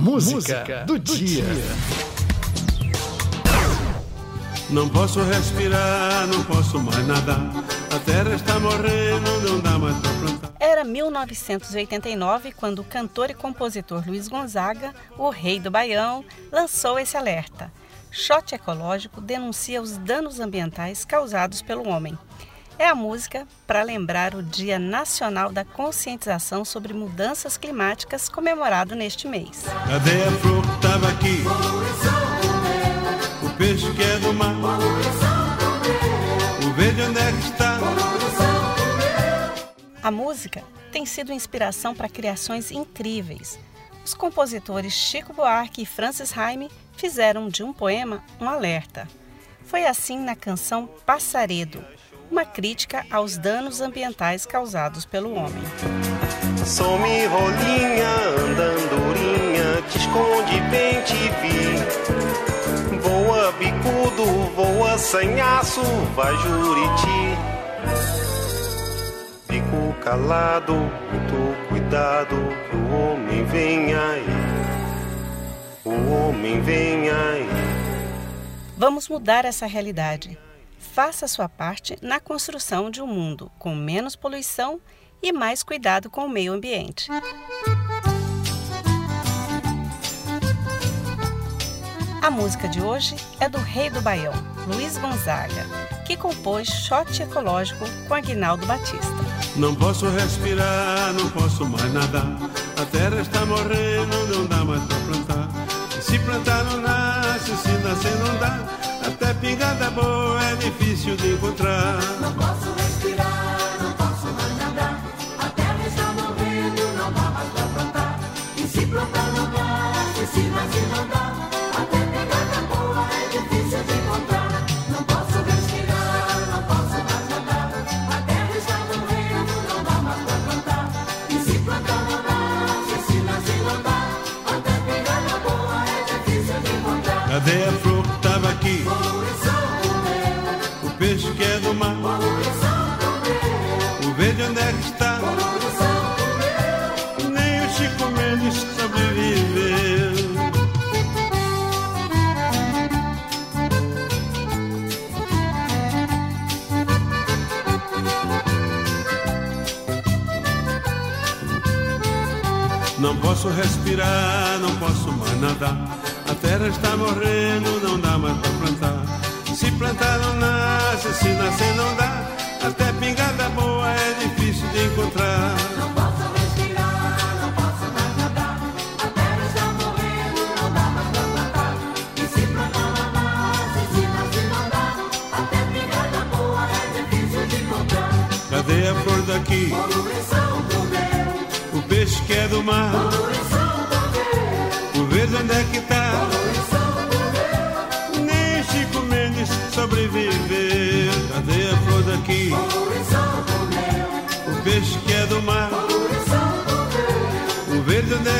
Música do dia. Não posso respirar, não posso mais nadar. A terra está morrendo, não dá mais pra plantar. Era 1989 quando o cantor e compositor Luiz Gonzaga, o rei do Baião, lançou esse alerta. Shot Ecológico denuncia os danos ambientais causados pelo homem. É a música para lembrar o Dia Nacional da Conscientização sobre Mudanças Climáticas, comemorado neste mês. Cadê a flor que tava aqui? O peixe que é do mar. O verde onde é que está? A música tem sido inspiração para criações incríveis. Os compositores Chico Buarque e Francis Haime fizeram de um poema um alerta. Foi assim na canção Passaredo, uma crítica aos danos ambientais causados pelo homem. Some rolinha, andandurinha, te esconde bem te vi. Voa bicudo, voa sanhaço, vai juriti. Fico calado, muito cuidado, que o homem vem aí. O homem vem aí. Vamos mudar essa realidade. Faça sua parte na construção de um mundo com menos poluição e mais cuidado com o meio ambiente. A música de hoje é do Rei do Baião, Luiz Gonzaga, que compôs Shot Ecológico com Aguinaldo Batista. Não posso respirar, não posso mais nadar. A terra está morrendo, não dá mais pra plantar. Se plantar não nasce, se nascer não dá. Até pingada boa é difícil de encontrar. O verde onde é está? Nem o Chico Mendes sobreviveu. Não posso respirar, não posso mais nadar. A terra está morrendo, não dá mais pra plantar. Se plantar não nasce, se nascer Cadê a flor daqui? O peixe que é do mar. O verde onde é que tá? Nem Chico Mendes sobreviveu. Cadê a flor daqui? O peixe que é do mar. O verde onde é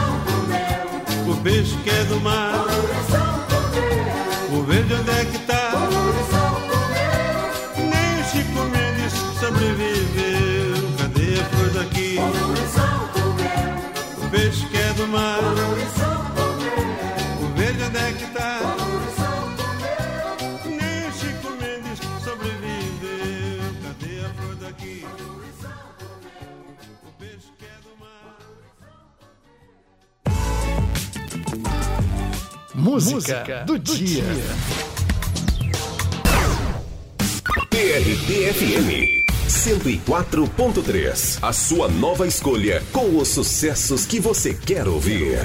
Peixe que é do mar. O verde onde é que tá? Nem o Chico Mendes sobreviveu. Cadê a flor daqui? O peixe que é do mar. Música do dia. TRT-FM 104.3. A sua nova escolha com os sucessos que você quer ouvir.